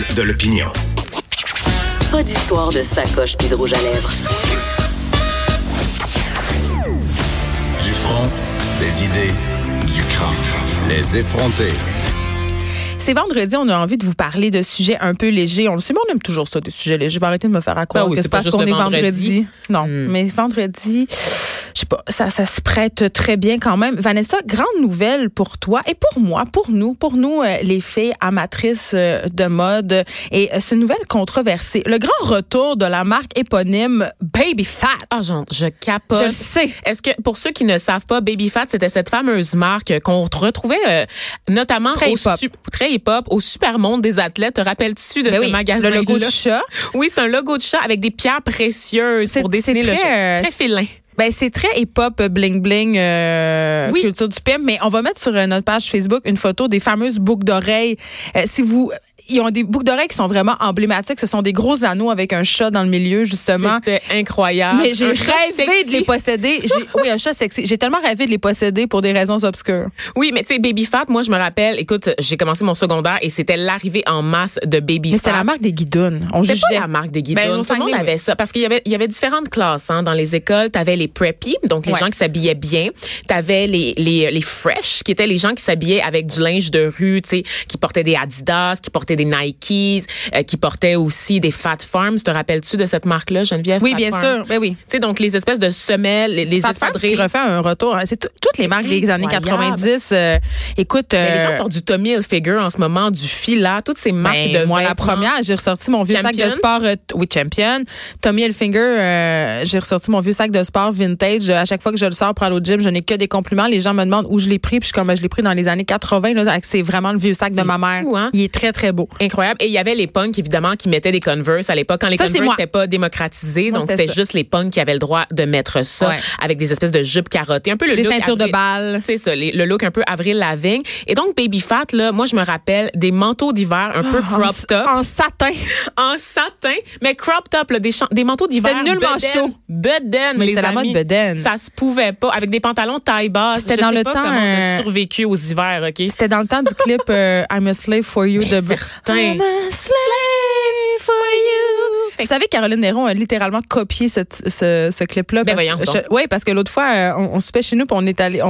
responsable de l'opinion. Pas d'histoire de sacoche puis de rouge à lèvres. Du front, des idées, du crâne. Les effronter. C'est vendredi, on a envie de vous parler de sujets un peu légers. On le sait, mais on aime toujours ça, des sujets légers. Je vais arrêter de me faire accroire Ben oui, que c'est parce qu'on est vendredi. vendredi. Non, Hmm. mais vendredi, je sais pas, ça, ça se prête très bien quand même. Vanessa, grande nouvelle pour toi et pour moi, pour nous, pour nous, euh, les filles amatrices euh, de mode. Et euh, c'est une nouvelle controversée. Le grand retour de la marque éponyme Baby Fat. Ah, genre, je capote. Je le sais. Est-ce que, pour ceux qui ne savent pas, Baby Fat, c'était cette fameuse marque qu'on retrouvait euh, notamment Très au hip-hop. su- très hip-hop, au super monde des athlètes. Te rappelles-tu de Ben ce oui, magasin le logo du chat. Oui, c'est un logo de chat avec des pierres précieuses C'est- pour dessiner c'est le chat. Très. Ben c'est très hip-hop bling bling euh, Oui. culture du pimp, mais on va mettre sur euh, notre page Facebook une photo des fameuses boucles d'oreilles. Euh, si vous ils ont des boucles d'oreilles qui sont vraiment emblématiques, ce sont des gros anneaux avec un chat dans le milieu justement. C'était incroyable. Mais j'ai rêvé de les posséder. Oui, un chat sexy. J'ai tellement rêvé de les posséder pour des raisons obscures. Oui, mais tu sais, Baby Fat, moi, je me rappelle, écoute, j'ai commencé mon secondaire et c'était l'arrivée en masse de Baby Mais Fat. c'était la marque des guidons. On jugeait. pas la marque des guidons. Ben, au Tout le monde avait ça. Parce qu'il y avait, il y avait différentes classes hein, dans les écoles. Tu avais les preppy, donc les Ouais. gens qui s'habillaient bien. Tu avais les, les, les fresh, qui étaient les gens qui s'habillaient avec du linge de rue, tu sais, qui portaient des Adidas, qui portaient des Nikes, euh, qui portaient aussi des Fat Farms. Te rappelles-tu de cette marque-là, Geneviève? Oui, Fat bien Farms? sûr. Ben oui. Tu sais, donc les espèces de semelles, les, les Fat Farms espadrilles. qui refait un retour. C'est tout- toutes les marques des années Incroyable. 90. euh, écoute, Mais les euh, gens portent du Tommy Hilfiger en ce moment, du Fila, toutes ces marques Ben, de moi, la première, j'ai ressorti mon vieux sac de sport, euh, oui, champion. Tommy Hilfiger, euh, j'ai ressorti mon vieux sac de sport vintage. Euh, À chaque fois que je le sors pour aller au gym, je n'ai que des compliments. Les gens me demandent où je l'ai pris, puis je suis comme, je l'ai pris dans les années 80. Là, c'est vraiment le vieux sac de ma mère. fou, hein? Il est très, très beau. Incroyable. Et il y avait les punks, évidemment, qui mettaient des Converse à l'époque. Quand les Ça, Converse n'étaient pas démocratisés, Moi, donc c'était juste les punks qui avaient le droit de mettre ça Ouais. avec des espèces de jupes carottées. Un peu le Des look ceintures de Avril- balles. C'est ça, les- le look un peu Avril Lavigne. Et donc, Baby Fat, là, moi, je me rappelle des manteaux d'hiver un peu En, crop top. en satin. En satin, mais crop top, là, des, des manteaux d'hiver. C'était nullement chaud. Mais les amis. Mode bedaine. Ça se pouvait pas. Avec des pantalons taille basse. C'était Je dans sais le pas temps, comment on a euh, survécu aux hivers, OK? C'était dans le temps du clip euh, I'm a slave for you de certain. I'm a slave for you. Vous savez, Caroline Néron a littéralement copié ce, ce, ce clip-là. Ben je- Oui, parce que l'autre fois, euh, on, on soupait chez nous, puis on est allé. Il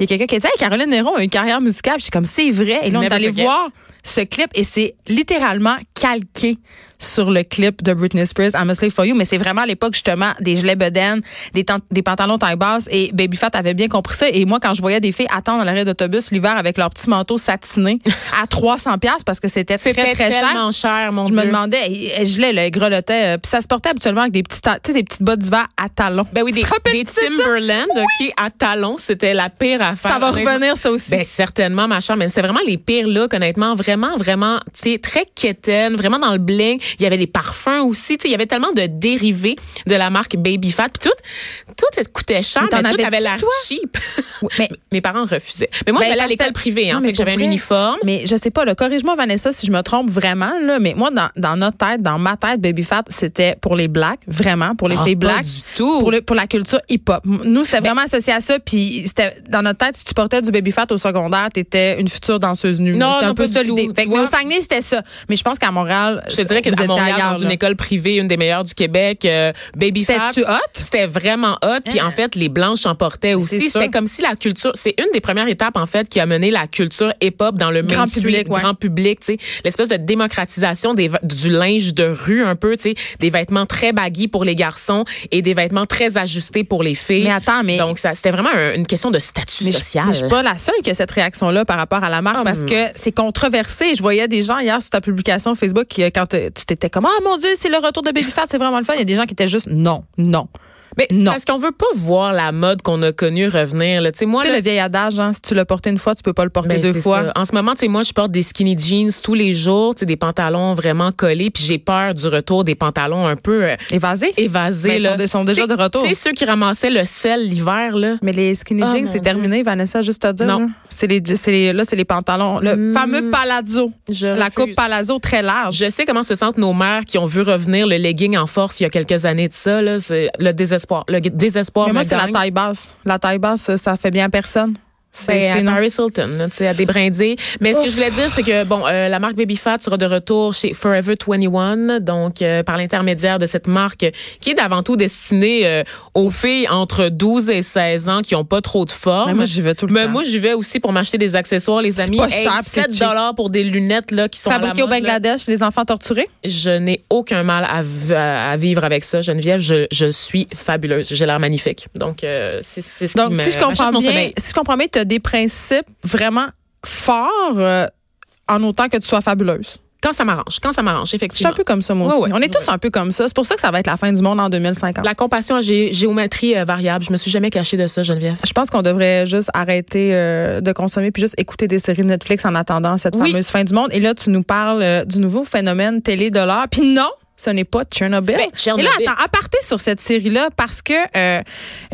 y a quelqu'un qui a dit Hey, Caroline Néron a une carrière musicale. Puis J'étais comme c'est vrai. Et là, on est allé forget. voir ce clip et c'est littéralement calqué sur le clip de Britney Spears, I'm a Slave for You, mais c'est vraiment à l'époque justement des gilets bedaines, des, des pantalons taille basse et Baby Fat avait bien compris ça et moi quand je voyais des filles attendre à l'arrêt d'autobus l'hiver avec leurs petits manteaux satinés à 300 pièces parce que c'était très très cher. cher, mon Je Dieu. me demandais, je l'ai, le grelottait, euh, puis ça se portait habituellement avec des petites, des petites bottes d'hiver à talons. Ben oui, des, des? Timberland, OK, à talons, c'était la pire affaire. Ça va revenir, ça aussi. Ben certainement, ma chère, mais c'est vraiment les pires looks, honnêtement, vraiment, vraiment, tu sais, très quétaine, vraiment dans le bling. Il y avait des parfums aussi, tu sais, il y avait tellement de dérivés de la marque Baby Fat, puis tout, tout coûtait cher, Mais mais, tout avait l'air cheap. Oui, mais- Mes parents refusaient. Mais moi, Ben, j'allais à l'école privée, hein, Non, mais fait que j'avais un uniforme. Mais je sais pas, là, corrige-moi Vanessa si je me trompe vraiment, là, mais moi, dans, dans notre tête, dans ma tête, Baby Fat, c'était pour les blacks, vraiment, pour les Ah, filles pas blacks. du tout. Pour, le- pour la culture hip-hop. Nous, c'était vraiment associé à ça, puis c'était dans notre tête, si tu portais du Baby Fat au secondaire, t'étais une future danseuse nue. Non, C'était un non, peu ça l'idée. Tout. Fait que, au? Saguenay, c'était ça. Mais je pense qu'à Montréal, Je te dirais qu'à étiez Montréal, ailleurs, dans une là. école privée, une des meilleures du Québec, euh, Baby Fat. C'était-tu hot? C'était vraiment hot. Puis en fait, les blanches en portaient aussi. C'était comme si la culture, c'est une des premières étapes en fait qui a mené la culture hip-hop dans le Grand mainstream, public, ouais. grand public. Tu sais, l'espèce de démocratisation des du linge de rue un peu. Tu sais, des vêtements très baggy pour les garçons et des vêtements très ajustés pour les filles. Mais attends, mais- donc ça, c'était vraiment un- une question de statut Mais je- social. mais je suis pas la seule qui a cette réaction-là par rapport à la marque Hum. parce que c'est controversé. Je voyais des gens hier sur ta publication Facebook qui, euh, quand euh, tu t'étais comme ah mon dieu c'est le retour de Baby Fat c'est vraiment le fun. Il y a des gens qui étaient juste non non. Mais Non. parce qu'on veut pas voir la mode qu'on a connue revenir. Là. Tu sais, moi, Tu sais là, le vieil adage hein, si tu l'as porté une fois tu peux pas le porter Ben, deux fois. ça. En ce moment, tu sais, moi, je porte des skinny jeans tous les jours, tu sais, des pantalons vraiment collés, puis j'ai peur du retour des pantalons un peu euh, Évasé. évasés. Ben, ils là. sont déjà de retour. Tu sais, ceux qui ramassaient le sel l'hiver, là. Mais les skinny Oh, jeans, c'est terminé, Vanessa, juste à dire. Non. là. C'est les, les, là, c'est les pantalons. Le fameux palazzo. je la refuse. coupe palazzo très large. Je sais comment se sentent nos mères qui ont vu revenir le legging en force il y a quelques années de ça. Là, c'est le désespoir. Le désespoir Mais moi, c'est la taille basse. La taille basse, ça fait bien à personne. C'est Ben, c'est non. Paris Hilton, tu sais, à des brindilles. Mais ce que je voulais dire, c'est que bon, euh, la marque Baby Fat sera de retour chez Forever 21, donc euh, par l'intermédiaire de cette marque qui est d'avant tout destinée euh, aux filles entre 12 et 16 ans qui ont pas trop de forme. Mais moi, j'y vais tout le Mais temps. moi, j'y vais aussi pour m'acheter des accessoires, les amis. pas Hey, cher, puis c'est 7 cheap. dollars pour des lunettes là qui sont à la Fabriqué au là. Bangladesh, les enfants torturés? Je n'ai aucun mal à, vivre avec ça, Geneviève. Je, je suis fabuleuse. J'ai l'air magnifique. Donc, euh, c'est ce Donc, qui me si je comprends bien, sommeil. si je comprends bien, des principes vraiment forts euh, en autant que tu sois fabuleuse. Quand ça m'arrange, quand ça m'arrange, Je suis effectivement. un peu comme ça, moi aussi. ouais. On est tous un peu comme ça. C'est pour ça que ça va être la fin du monde en 2050. La compassion à gé- géométrie euh, variable. Je me suis jamais cachée de ça, Geneviève. Je pense qu'on devrait juste arrêter euh, de consommer puis juste écouter des séries Netflix en attendant cette Oui. fameuse fin du monde. Et là, tu nous parles euh, du nouveau phénomène télé de l'heure. Puis non, ce n'est pas Tchernobyl. Ben, Tchernobyl. Et là, attends, aparté sur cette série-là parce que euh,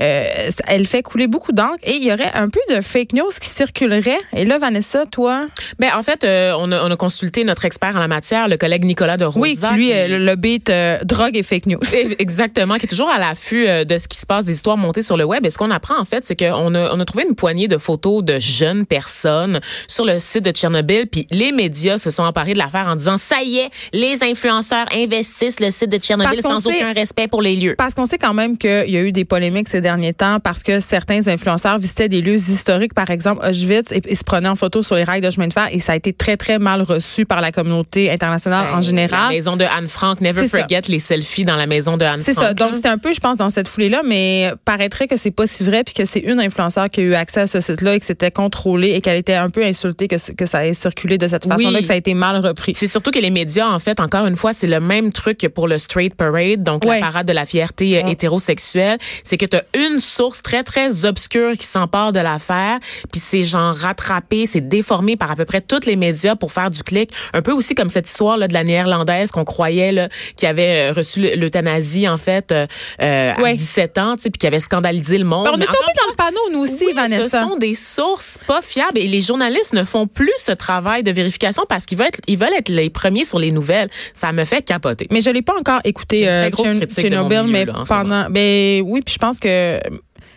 euh, elle fait couler beaucoup d'encre et il y aurait un peu de fake news qui circulerait. Et là, Vanessa, toi, Ben, en fait, euh, on, a, on a consulté notre expert en la matière, le collègue Nicolas de Rosa. oui, qui lui, qui- le, beat drogue et fake news. Exactement, qui est toujours à l'affût de ce qui se passe, des histoires montées sur le web. Et ce qu'on apprend, en fait, c'est qu'on a, on a trouvé une poignée de photos de jeunes personnes sur le site de Tchernobyl. Puis les médias se sont emparés de l'affaire en disant, ça y est, les influenceurs investissent le site de Tchernobyl sans sait- aucun respect pour les lieux. Parce qu'on sait quand même qu'il y a eu des polémiques ces derniers temps parce que certains influenceurs visitaient des lieux historiques, par exemple Auschwitz, et, et se prenaient en photo sur les rails de chemin de fer. Et ça a été très, très mal reçu par la communauté internationale en Ben, La général. maison de Anne Frank, never C'est ça. forget les selfies dans la maison de Anne C'est Frank. ça. Donc, c'était un peu, je pense, dans cette foulée-là, mais paraîtrait que c'est pas si vrai, puis que c'est une influenceur qui a eu accès à ce site-là et que c'était contrôlé et qu'elle était un peu insultée que, que ça ait circulé de cette façon-là, Oui. que ça a été mal repris. C'est surtout que les médias, en fait, encore une fois, c'est le même truc que pour le Straight Parade, donc Ouais. la parade de la fierté euh, Ouais. hétérosexuelle. C'est que tu as une source très, très obscure qui s'empare de l'affaire, puis c'est genre rattrapé, c'est déformé par à peu près tous les médias pour faire du clic. Un peu aussi comme cette histoire là, de la néerlandaise qu'on croyait là, qui avait euh, reçu l'euthanasie, en fait, euh, euh, à Ouais. 17 ans, puis qui avait scandalisé le monde. Ben, on Mais est tombé dans le panneau, nous aussi, oui, Vanessa. ce sont des sources pas fiables et les journalistes ne font plus ce travail de vérification parce qu'ils veulent être, ils veulent être les premiers sur les nouvelles. Ça me fait capoter. Mais je l'ai pas encore écouté une très euh, grosse Tchern- critique de mon Tchernobyl, milieu, mais là, pendant ben oui, puis je pense que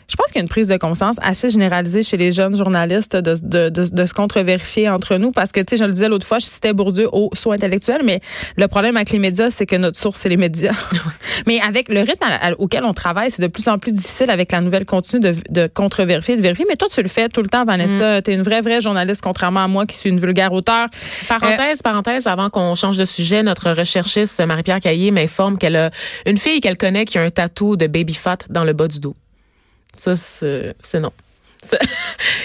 je pense qu'il y a une prise de conscience assez généralisée chez les jeunes journalistes de, de, de, de se contre-vérifier entre nous parce que, tu sais, je le disais l'autre fois, je citais Bourdieu au saut intellectuel, mais le problème avec les médias, c'est que notre source, c'est les médias. mais avec le rythme à- à- auquel on travaille, c'est de plus en plus difficile avec la nouvelle continue de, de contre-vérifier, de vérifier. Mais toi, tu le fais tout le temps, Vanessa. Tu es une vraie, vraie journaliste, contrairement à moi qui suis une vulgaire auteur. Parenthèse, parenthèse, avant qu'on change de sujet, notre recherchiste Marie-Pierre Caillé m'informe qu'elle a une fille qu'elle connaît qui a un tatou de baby fat dans le bas du dos. Ça, c'est non.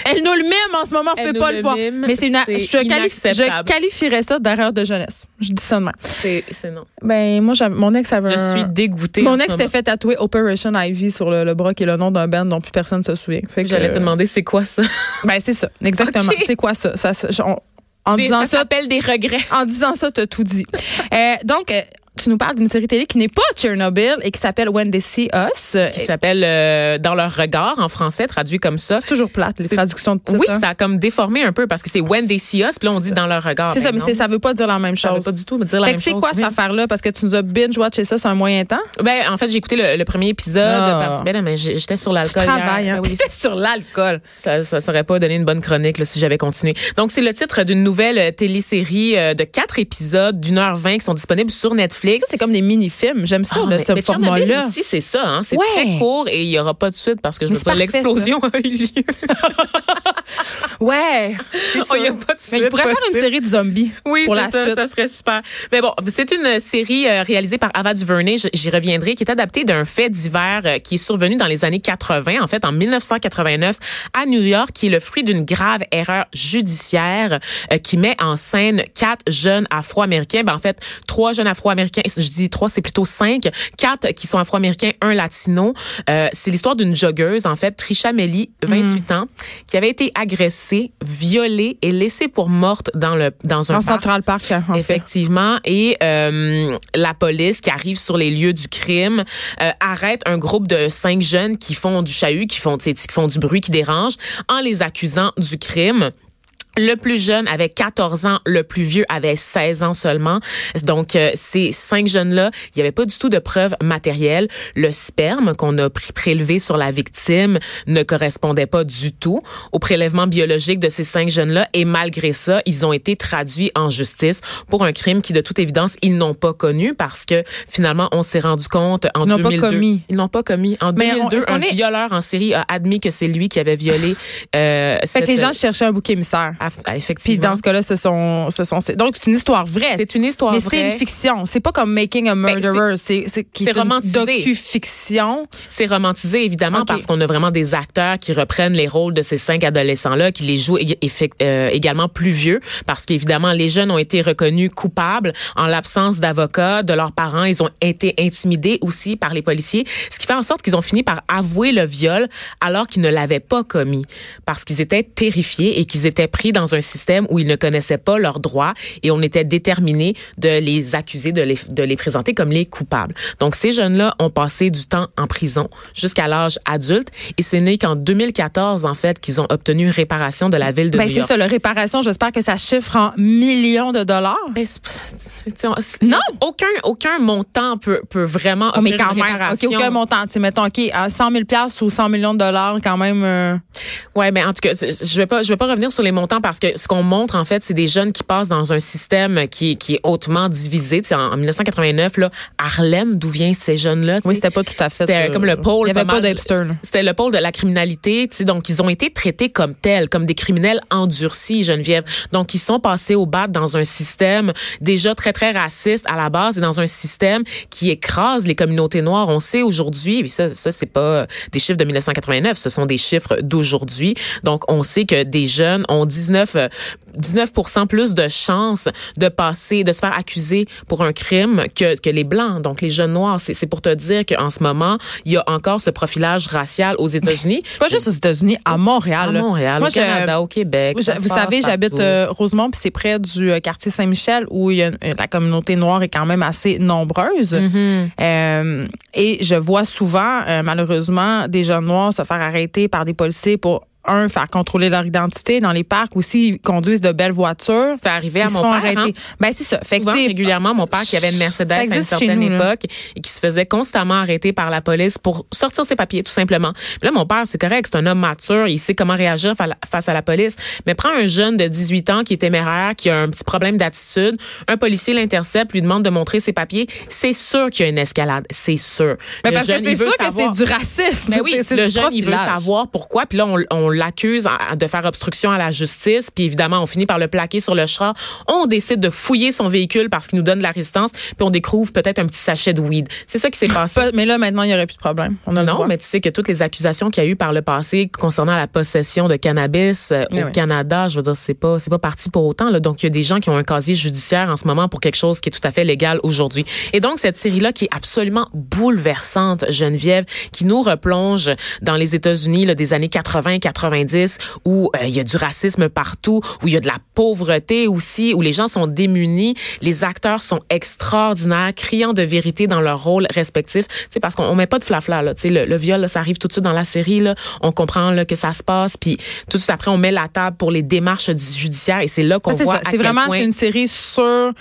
Elle nous le mime en ce moment, Elle fait pas le le voir. Mais c'est une, je, je qualifierais ça d'erreur de jeunesse. Je dis ça de même. C'est non. Ben, moi, mon ex avait Je un- suis dégoûtée. Mon ex moment. fait tatouer Operation Ivy sur le, le bras, qui est le nom d'un band dont plus personne se souvient. Fait que, J'allais te demander c'est quoi ça? Ben, c'est ça. Exactement. C'est quoi ça? ça, ça- on- en Des- disant ça ça, des regrets. en disant ça, t'as tout dit. Euh, donc, euh, tu nous parles d'une série télé qui n'est pas Tchernobyl et qui s'appelle When They See Us. Qui s'appelle euh, Dans leur regard en français, traduit comme ça. C'est toujours plate, les C'est- traductions de titres. Oui, hein. ça a comme déformé un peu parce que c'est When They See Us, puis là on dit Dans leur regard. C'est Ben ça, mais non, c'est- ça veut pas dire la même ça veut chose. pas du tout dire la Fait même que c'est chose. quoi cette affaire-là? Parce que tu nous as binge-watché ça sur un moyen temps. Ben, en fait, j'ai écouté le, le premier épisode. Ah. Parce, ben, mais j'étais sur l'alcool. travailles, hier. hein? Ben oui, sur l'alcool. ça, ça serait pas donné une bonne chronique là, si j'avais continué. Donc, c'est le titre d'une nouvelle euh, télésérie euh, de quatre épisodes d'une heure vingt qui sont disponibles sur Netflix. Ça, c'est comme des mini-films. J'aime ça, là, mais- ce format-là. aussi, c'est ça. Hein? C'est Ouais. très court et il y aura pas de suite parce que je pas parfait, l'explosion a eu lieu. Ouais. Oh, il a pas de Mais il suite pourrait faire une série de zombies. Oui, pour la ça, suite. ça serait super. Mais bon, c'est une série euh, réalisée par Ava DuVernay, j'y reviendrai, qui est adaptée d'un fait divers euh, qui est survenu dans les années 80, en fait en 1989 à New York, qui est le fruit d'une grave erreur judiciaire euh, qui met en scène quatre jeunes Afro-Américains, ben en fait trois jeunes Afro-Américains, je dis trois, c'est plutôt cinq, quatre qui sont Afro-Américains, un latino. Euh, c'est l'histoire d'une joggeuse, en fait, Trisha Melly, 28 ans, qui avait été agressée, violée et laissée pour morte dans le dans un En parc. Central Park, en fait. Effectivement. Et euh, la police qui arrive sur les lieux du crime euh, arrête un groupe de cinq jeunes qui font du chahut, qui font, qui font du bruit, qui dérange, en les accusant du crime. Le plus jeune avait 14 ans, le plus vieux avait 16 ans seulement. Donc, euh, ces cinq jeunes-là, il n'y avait pas du tout de preuves matérielles. Le sperme qu'on a prélevé sur la victime ne correspondait pas du tout au prélèvement biologique de ces cinq jeunes-là. Et malgré ça, ils ont été traduits en justice pour un crime qui, de toute évidence, ils n'ont pas connu parce que finalement, on s'est rendu compte en ils 2002. Pas commis. Ils n'ont pas commis. En Mais on- 2002, est-ce qu'on un est- violeur en série a admis que c'est lui qui avait violé. Euh, Fait cette- que les gens cherchaient un bouc émissaire. Ah, Puis dans ce cas-là, ce sont, ce sont, c'est- donc c'est une histoire vraie. C'est une histoire mais vraie. c'est une fiction. C'est pas comme Making a Ben, Murderer. c'est c'est c'est romantisé. docu-fiction. C'est romantisé, évidement, Ok. parce qu'on a vraiment des acteurs qui reprennent les rôles de ces cinq adolescents-là, qui les jouent euh, également plus vieux, parce qu'évidemment, les jeunes ont été reconnus coupables en l'absence d'avocats, de leurs parents. Ils ont été intimidés aussi par les policiers, ce qui fait en sorte qu'ils ont fini par avouer le viol alors qu'ils ne l'avaient pas commis, parce qu'ils étaient terrifiés et qu'ils étaient pris dans un système où ils ne connaissaient pas leurs droits et on était déterminé de les accuser, de les, de les présenter comme les coupables. Donc, ces jeunes-là ont passé du temps en prison jusqu'à l'âge adulte et c'est né qu'en 2014, en fait, qu'ils ont obtenu réparation de la ville de Ben, New c'est York. ça, la réparation, j'espère que ça chiffre en millions de dollars. Ben, c'est- c'est- c'est- c'est- Non! Aucun, aucun montant peut, peut vraiment Oh, mais quand une même, OK, réparation. aucun montant. Mettons, OK, à 100 000 ou 100 millions de dollars, quand même. euh, Ouais, mais en tout cas, c'est- je vais pas, je vais pas revenir sur les montants parce que ce qu'on montre en fait, c'est des jeunes qui passent dans un système qui, qui est hautement divisé. Tu sais, en, en 1989, là, Harlem, d'où viennent ces jeunes-là Oui, c'était pas tout à fait. C'était euh, comme le pôle. Il avait pas. C'était le pôle de la criminalité. Donc, ils ont été traités comme tels, comme des criminels endurcis, Geneviève. Donc, ils sont passés au bat dans un système déjà très, très raciste à la base et dans un système qui écrase les communautés noires. On sait aujourd'hui, et ça, ça c'est pas des chiffres de 1989, ce sont des chiffres d'aujourd'hui. Donc, on sait que des jeunes ont 19, euh, 19% plus de chances de passer, de se faire accuser pour un crime que, que les blancs, donc les jeunes noirs. C'est pour te dire qu'en ce moment, il y a encore ce profilage racial aux États-Unis. Pas juste aux États-Unis, à Montréal. à. Montréal, Moi, au Canada, au Québec. Je- vous savez, j'habite euh, Rosemont, puis c'est près du euh, quartier Saint-Michel où il y a, euh, la communauté noire est quand même assez nombreuse. Mm-hmm. Euh, et je vois souvent, euh, malheureusement, des jeunes noirs se faire arrêter par des policiers pour un, faire contrôler leur identité dans les parcs aussi, ils conduisent de belles voitures. C'est arrivé à mon père. hein? Ben, c'est ça. Fait que, Souvent, sais, régulièrement, mon père qui avait une Mercedes à une certaine nous, là. époque et qui se faisait constamment arrêter par la police pour sortir ses papiers, tout simplement. Là, mon père, c'est correct, c'est un homme mature, il sait comment réagir fa- face à la police. Mais prends un jeune de 18 ans qui est téméraire, qui a un petit problème d'attitude, un policier l'intercepte, lui demande de montrer ses papiers, c'est sûr qu'il y a une escalade, c'est sûr. Ben, Le parce que jeune, c'est il veut sûr que c'est du racisme. mais oui, C'est- c'est le jeune, il veut savoir pourquoi. Puis là, on, on l'accuse de faire obstruction à la justice. Puis évidemment, on finit par le plaquer sur le char. On décide de fouiller son véhicule parce qu'il nous donne de la résistance. Puis on découvre peut-être un petit sachet de weed. C'est ça qui s'est passé. Pas- Mais là, maintenant, il n'y aurait plus de problème. On a Non, mais tu sais que toutes les accusations qu'il y a eu par le passé concernant la possession de cannabis euh, Eh au oui. Canada, je veux dire, c'est pas c'est pas parti pour autant. Là. Donc il y a des gens qui ont un casier judiciaire en ce moment pour quelque chose qui est tout à fait légal aujourd'hui. Et donc cette série là qui est absolument bouleversante, Geneviève, qui nous replonge dans les États-Unis là, des années 80-90 où euh, il y a du racisme partout, où il y a de la pauvreté aussi, où les gens sont démunis. Les acteurs sont extraordinaires, criant de vérité dans leur rôle respectif. Tu sais, parce qu'on on met pas de flafla là. Tu sais, le, le viol, là, ça arrive tout de suite dans la série là. On comprend là que ça se passe, puis tout de suite après on met la table pour les démarches du judiciaire et c'est là qu'on c'est voit C'est vraiment point- c'est une série sur euh,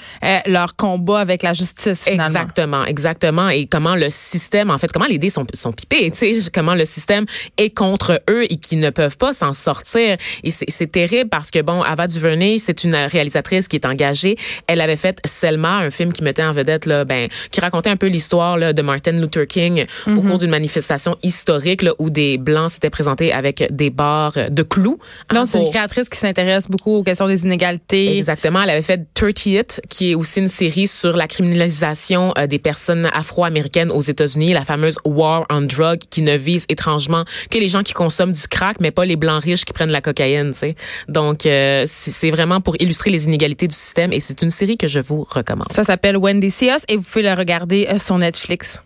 leur combat avec la justice finalement. Exactement, exactement. Et comment le système, en fait, comment les dés sont, sont pipés, tu sais, comment le système est contre eux et qui ne peuvent pas s'en sortir. Et c'est terrible parce que, bon, Ava DuVernay, c'est une réalisatrice qui est engagée. Elle avait fait Selma, un film qui mettait en vedette, là, ben, qui racontait un peu l'histoire de Martin Luther King au cours d'une manifestation historique là, où des Blancs s'étaient présentés avec des barres de clous. hein, Donc, c'est une créatrice qui s'intéresse beaucoup aux questions des inégalités. Exactement. Elle avait fait 30th, qui est aussi une série sur la criminalisation euh, des personnes afro-américaines aux États-Unis, la fameuse War on Drug, qui ne vise étrangement que les gens qui consomment du crack, mais pas les blancs riches qui prennent la cocaïne. Tu sais. Donc, euh, c'est vraiment pour illustrer les inégalités du système et c'est une série que je vous recommande. Ça s'appelle Wendy See Us et vous pouvez le regarder euh, sur Netflix.